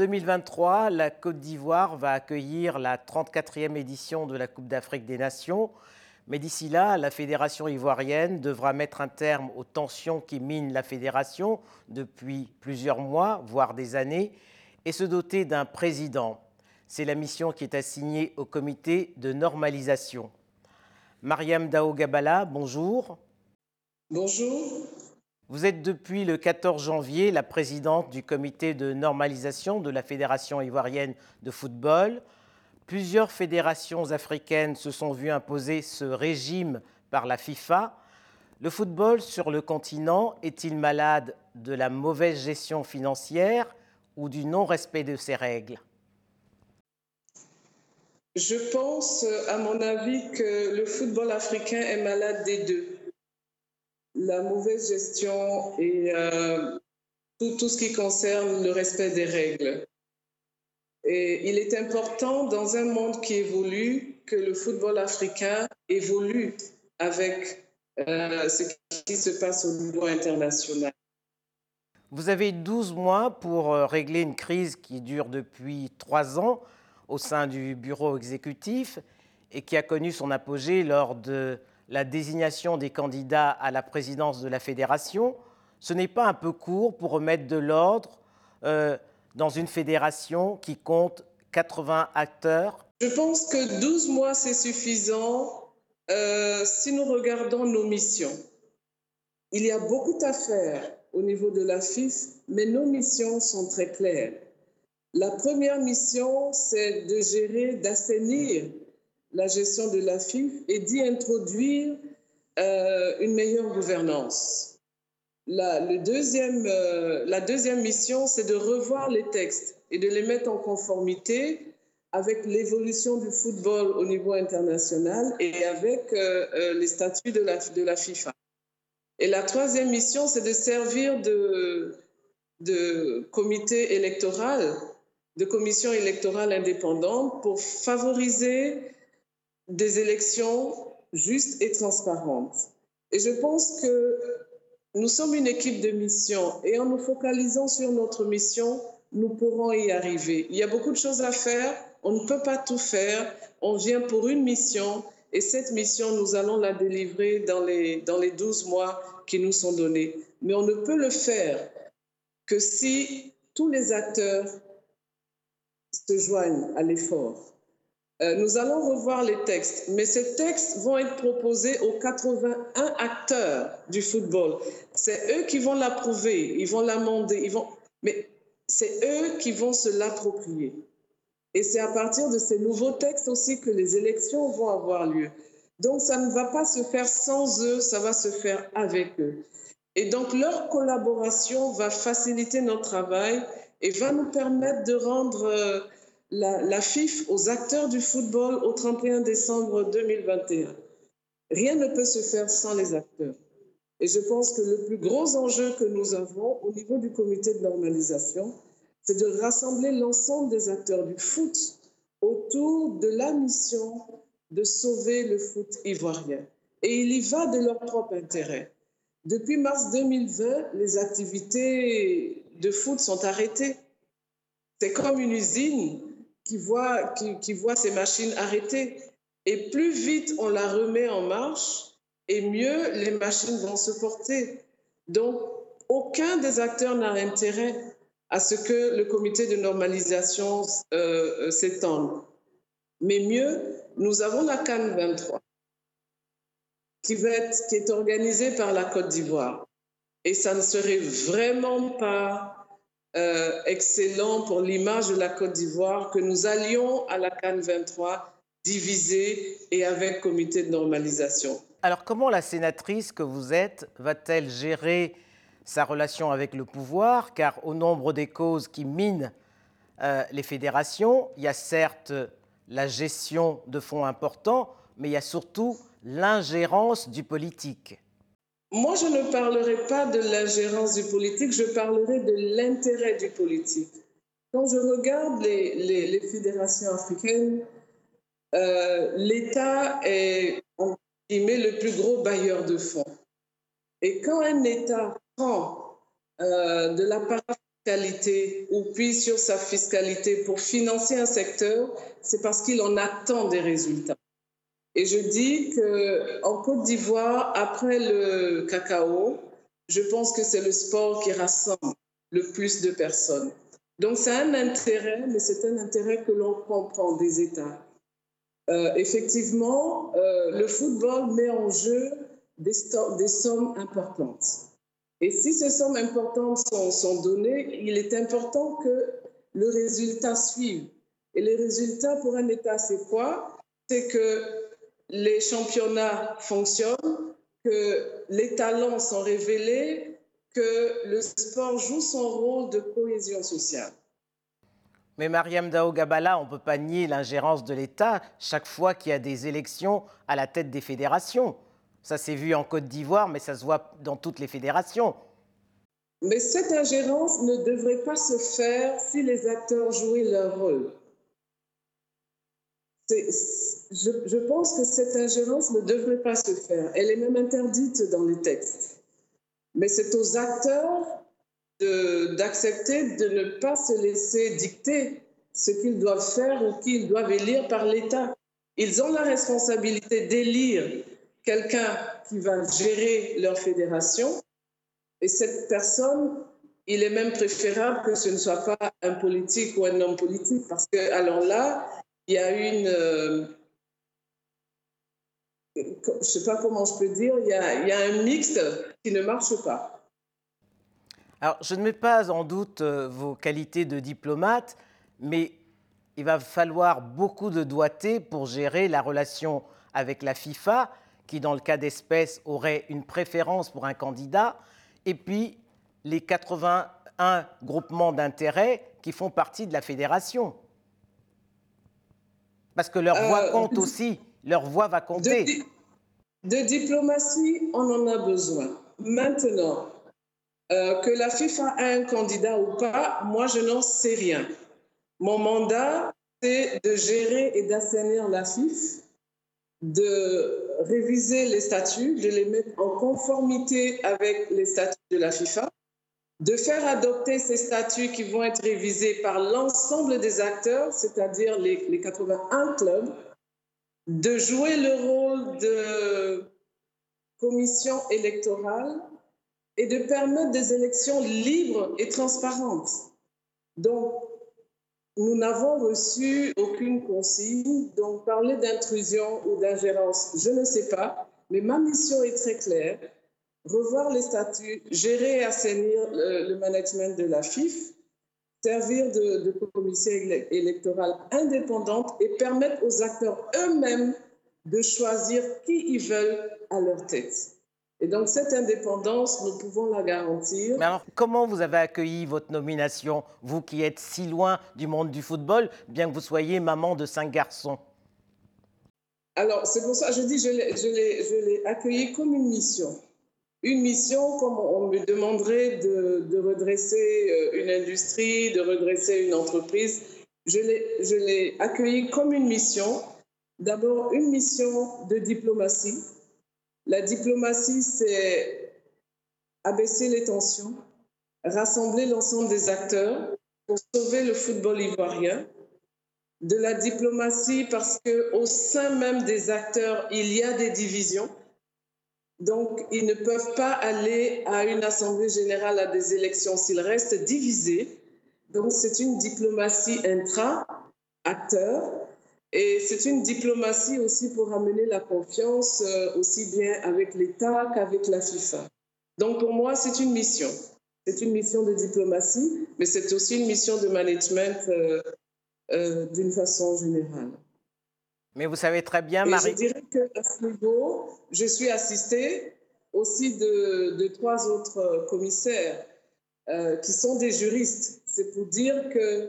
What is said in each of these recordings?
En 2023, la Côte d'Ivoire va accueillir la 34e édition de la Coupe d'Afrique des Nations. Mais d'ici là, la fédération ivoirienne devra mettre un terme aux tensions qui minent la fédération depuis plusieurs mois, voire des années, et se doter d'un président. C'est la mission qui est assignée au comité de normalisation. Mariam Dao Gabala, bonjour. Bonjour. Vous êtes depuis le 14 janvier la présidente du comité de normalisation de la Fédération ivoirienne de football. Plusieurs fédérations africaines se sont vues imposer ce régime par la FIFA. Le football sur le continent est-il malade de la mauvaise gestion financière ou du non-respect de ses règles? Je pense, à mon avis, que le football africain est malade des deux. La mauvaise gestion et euh, tout, ce qui concerne le respect des règles. Et il est important dans un monde qui évolue que le football africain évolue avec euh, ce qui se passe au niveau international. Vous avez 12 mois pour euh, régler une crise qui dure depuis trois ans au sein du bureau exécutif et qui a connu son apogée lors de la désignation des candidats à la présidence de la fédération. Ce n'est pas un peu court pour remettre de l'ordre euh, dans une fédération qui compte 80 acteurs Je pense que 12 mois, c'est suffisant euh, si nous regardons nos missions. Il y a beaucoup à faire au niveau de la FIF, mais nos missions sont très claires. La première mission, c'est de gérer, d'assainir la gestion de la FIF et d'y introduire euh, une meilleure gouvernance. La, deuxième, euh, la deuxième mission, c'est de revoir les textes et de les mettre en conformité avec l'évolution du football au niveau international et avec euh, les statuts de la, de la FIFA. Et la troisième mission, c'est de servir de, de comité électoral, de commission électorale indépendante pour favoriser des élections justes et transparentes. Et je pense que nous sommes une équipe de mission et en nous focalisant sur notre mission, nous pourrons y arriver. Il y a beaucoup de choses à faire, on ne peut pas tout faire, on vient pour une mission et cette mission, nous allons la délivrer dans les, dans les 12 mois qui nous sont donnés. Mais on ne peut le faire que si tous les acteurs se joignent à l'effort. Euh, nous allons revoir les textes, mais ces textes vont être proposés aux 81 acteurs du football. C'est eux qui vont l'approuver, ils vont l'amender, ils vont... mais c'est eux qui vont se l'approprier. Et c'est à partir de ces nouveaux textes aussi que les élections vont avoir lieu. Donc ça ne va pas se faire sans eux, ça va se faire avec eux. Et donc leur collaboration va faciliter notre travail et va nous permettre de rendre euh, la, FIF aux acteurs du football au 31 décembre 2021. Rien ne peut se faire sans les acteurs. Et je pense que le plus gros enjeu que nous avons au niveau du comité de normalisation, c'est de rassembler l'ensemble des acteurs du foot autour de la mission de sauver le foot ivoirien. Et il y va de leur propre intérêt. Depuis mars 2020, les activités de foot sont arrêtées. C'est comme une usine qui voit, qui, voit ses machines arrêtées. Et plus vite on la remet en marche, et mieux les machines vont se porter. Donc, aucun des acteurs n'a intérêt à ce que le comité de normalisation euh, euh s'étende. Mais mieux, nous avons la Cannes 23 qui, va être, qui est organisée par la Côte d'Ivoire. Et ça ne serait vraiment pas euh, excellent pour l'image de la Côte d'Ivoire que nous allions à la Cannes 23 divisée et avec comité de normalisation. Alors comment la sénatrice que vous êtes va-t-elle gérer sa relation avec le pouvoir? Car au nombre des causes qui minent euh, les fédérations, il y a certes la gestion de fonds importants, mais il y a surtout l'ingérence du politique. Moi, je ne parlerai pas de l'ingérence du politique, je parlerai de l'intérêt du politique. Quand je regarde les, fédérations africaines, euh, l'État est le plus gros bailleur de fonds. Et quand un État prend euh, de la part qualité ou puise sur sa fiscalité pour financer un secteur, c'est parce qu'il en attend des résultats. Et je dis qu'en Côte d'Ivoire, après le cacao, je pense que c'est le sport qui rassemble le plus de personnes. Donc c'est un intérêt, mais c'est un intérêt que l'on comprend des États. Euh, effectivement, euh, le football met en jeu des, sommes importantes. Et si ces sommes importantes sont, données, il est important que le résultat suive. Et les résultats pour un État, c'est quoi? C'est que les championnats fonctionnent, que les talents sont révélés, que le sport joue son rôle de cohésion sociale. Mais Mariam Dao Gabala, on ne peut pas nier l'ingérence de l'État chaque fois qu'il y a des élections à la tête des fédérations. Ça s'est vu en Côte d'Ivoire, mais ça se voit dans toutes les fédérations. Mais cette ingérence ne devrait pas se faire si les acteurs jouaient leur rôle. Je, pense que cette ingérence ne devrait pas se faire. Elle est même interdite dans les textes. Mais c'est aux acteurs d'accepter de, de, ne pas se laisser dicter ce qu'ils doivent faire ou qu'ils doivent élire par l'État. Ils ont la responsabilité d'élire quelqu'un qui va gérer leur fédération. Et cette personne, il est même préférable que ce ne soit pas un politique ou un homme politique, parce que alors là, il y a une, euh, je ne sais pas comment je peux dire, il y, a, il y a un mixte qui ne marche pas. Alors, je ne mets pas en doute euh, vos qualités de diplomate, mais il va falloir beaucoup de doigté pour gérer la relation avec la FIFA, qui, dans le cas d'espèce, aurait une préférence pour un candidat, et puis les 81 groupements d'intérêts qui font partie de la fédération. Parce que leur voix euh, compte aussi, leur voix va compter. De, de, diplomatie, on en a besoin. Maintenant, euh, que la FIFA a un candidat ou pas, moi je n'en sais rien. Mon mandat, c'est de gérer et d'assainir la FIFA, de réviser les statuts, de les mettre en conformité avec les statuts de la FIFA, de faire adopter ces statuts qui vont être révisés par l'ensemble des acteurs, c'est-à-dire les, les 81 clubs, de jouer le rôle de commission électorale et de permettre des élections libres et transparentes. Donc, nous n'avons reçu aucune consigne, donc parler d'intrusion ou d'ingérence, je ne sais pas, mais ma mission est très claire revoir les statuts, gérer et assainir le, management de la FIF, servir de, de commission électorale indépendante et permettre aux acteurs eux-mêmes de choisir qui ils veulent à leur tête. Et donc cette indépendance, nous pouvons la garantir. Mais alors, comment vous avez accueilli votre nomination, vous qui êtes si loin du monde du football, bien que vous soyez maman de cinq garçons? Alors, c'est pour ça que je dis, je l'ai accueilli comme une mission une mission comme on me demanderait de, redresser euh, une industrie, de redresser une entreprise. Je l'ai accueilli comme une mission. D'abord, une mission de diplomatie. La diplomatie, c'est abaisser les tensions, rassembler l'ensemble des acteurs pour sauver le football ivoirien. De la diplomatie parce qu'au sein même des acteurs, il y a des divisions donc, ils ne peuvent pas aller à une assemblée générale, à des élections s'ils restent divisés. Donc, c'est une diplomatie intra-acteur et c'est une diplomatie aussi pour amener la confiance euh, aussi bien avec l'État qu'avec la FIFA. Donc, pour moi, c'est une mission. C'est une mission de diplomatie, mais c'est aussi une mission de management euh, euh, d'une façon générale. Mais vous savez très bien, Marie. je dirais qu'à ce niveau, je suis assistée aussi de, de trois autres commissaires euh, qui sont des juristes. C'est pour dire que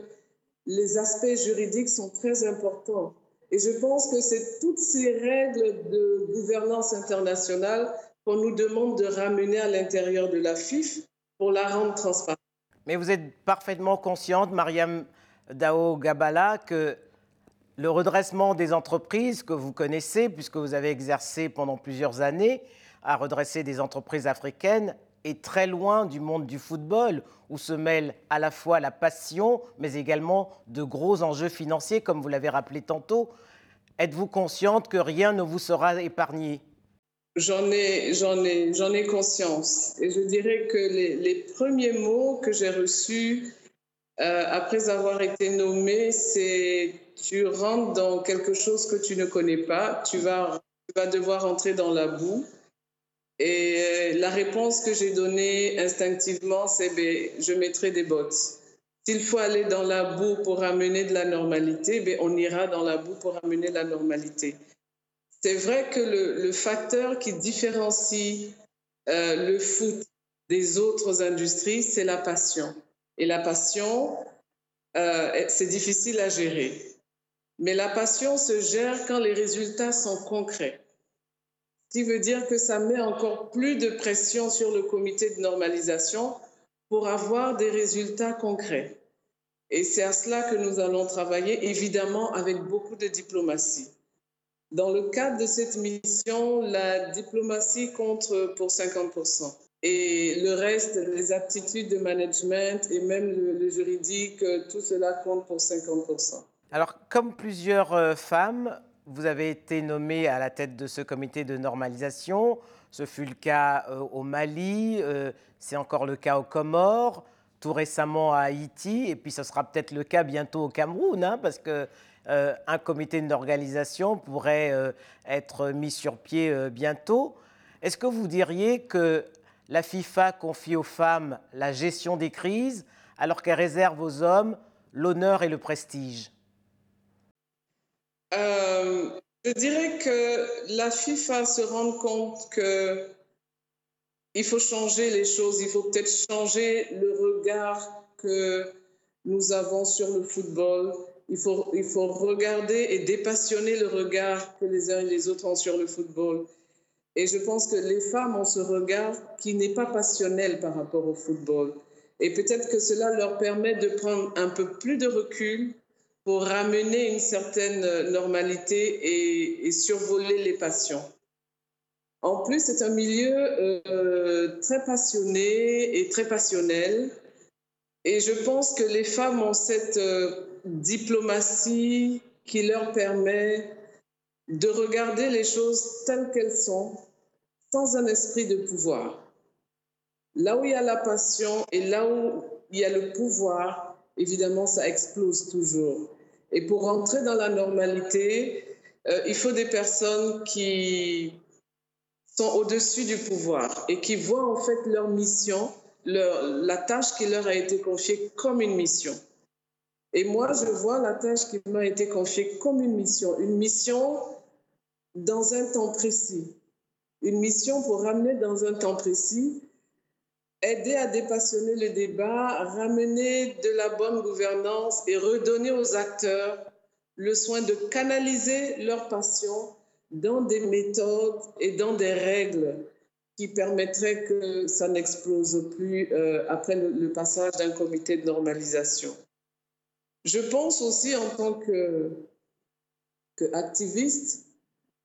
les aspects juridiques sont très importants. Et je pense que c'est toutes ces règles de gouvernance internationale qu'on nous demande de ramener à l'intérieur de la FIF pour la rendre transparente. Mais vous êtes parfaitement consciente, Mariam Dao Gabala, que le redressement des entreprises que vous connaissez, puisque vous avez exercé pendant plusieurs années à redresser des entreprises africaines, est très loin du monde du football, où se mêle à la fois la passion, mais également de gros enjeux financiers, comme vous l'avez rappelé tantôt. Êtes-vous consciente que rien ne vous sera épargné? J'en ai, j'en ai, j'en ai conscience. Et je dirais que les, les premiers mots que j'ai reçus euh, après avoir été nommé, c'est tu rentres dans quelque chose que tu ne connais pas, tu vas, tu vas devoir entrer dans la boue. Et euh, la réponse que j'ai donnée instinctivement, c'est ben, je mettrai des bottes. S'il faut aller dans la boue pour amener de la normalité, ben, on ira dans la boue pour amener la normalité. C'est vrai que le, le, facteur qui différencie euh, le foot des autres industries, c'est la passion. Et la passion, euh, c'est difficile à gérer. Mais la passion se gère quand les résultats sont concrets. Ce qui veut dire que ça met encore plus de pression sur le comité de normalisation pour avoir des résultats concrets. Et c'est à cela que nous allons travailler, évidemment, avec beaucoup de diplomatie. Dans le cadre de cette mission, la diplomatie compte pour 50 et le reste, les aptitudes de management et même le, juridique, tout cela compte pour 50%. Alors, comme plusieurs euh, femmes, vous avez été nommée à la tête de ce comité de normalisation. Ce fut le cas euh, au Mali, euh, c'est encore le cas aux Comores, tout récemment à Haïti, et puis ce sera peut-être le cas bientôt au Cameroun, hein, parce que un comité d'organisation pourrait être mis sur pied bientôt. Est-ce que vous diriez que la FIFA confie aux femmes la gestion des crises alors qu'elle réserve aux hommes l'honneur et le prestige euh, Je dirais que la FIFA se rend compte que il faut changer les choses, il faut peut-être changer le regard que nous avons sur le football. Il faut, il faut regarder et dépassionner le regard que les uns et les autres ont sur le football. Et je pense que les femmes ont ce regard qui n'est pas passionnel par rapport au football. Et peut-être que cela leur permet de prendre un peu plus de recul pour ramener une certaine normalité et, et survoler les passions. En plus, c'est un milieu euh, très passionné et très passionnel. Et je pense que les femmes ont cette euh, diplomatie qui leur permet de regarder les choses telles qu'elles sont, sans un esprit de pouvoir. Là où il y a la passion et là où il y a le pouvoir, évidemment, ça explose toujours. Et pour rentrer dans la normalité, euh, il faut des personnes qui sont au-dessus du pouvoir et qui voient en fait leur mission, leur, la tâche qui leur a été confiée comme une mission. Et moi, je vois la tâche qui m'a été confiée comme une mission, une mission dans un temps précis, une mission pour ramener dans un temps précis, aider à dépassionner le débat, ramener de la bonne gouvernance et redonner aux acteurs le soin de canaliser leur passion dans des méthodes et dans des règles qui permettraient que ça n'explose plus euh, après le passage d'un comité de normalisation. Je pense aussi en tant qu'activiste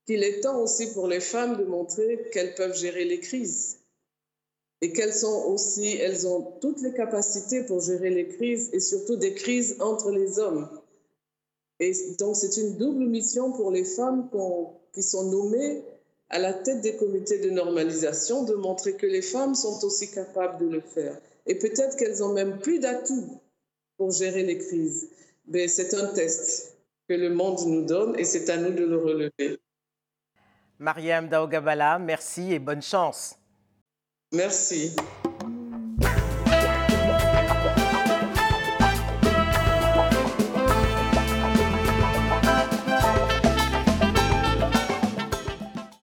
qu'il est temps aussi pour les femmes de montrer qu'elles peuvent gérer les crises et qu'elles sont aussi, elles ont toutes les capacités pour gérer les crises et surtout des crises entre les hommes. Et donc c'est une double mission pour les femmes qui sont nommées à la tête des comités de normalisation de montrer que les femmes sont aussi capables de le faire. Et peut-être qu'elles ont même plus d'atouts pour gérer les crises. Mais c'est un test que le monde nous donne et c'est à nous de le relever. Mariam Daogabala, merci et bonne chance. Merci.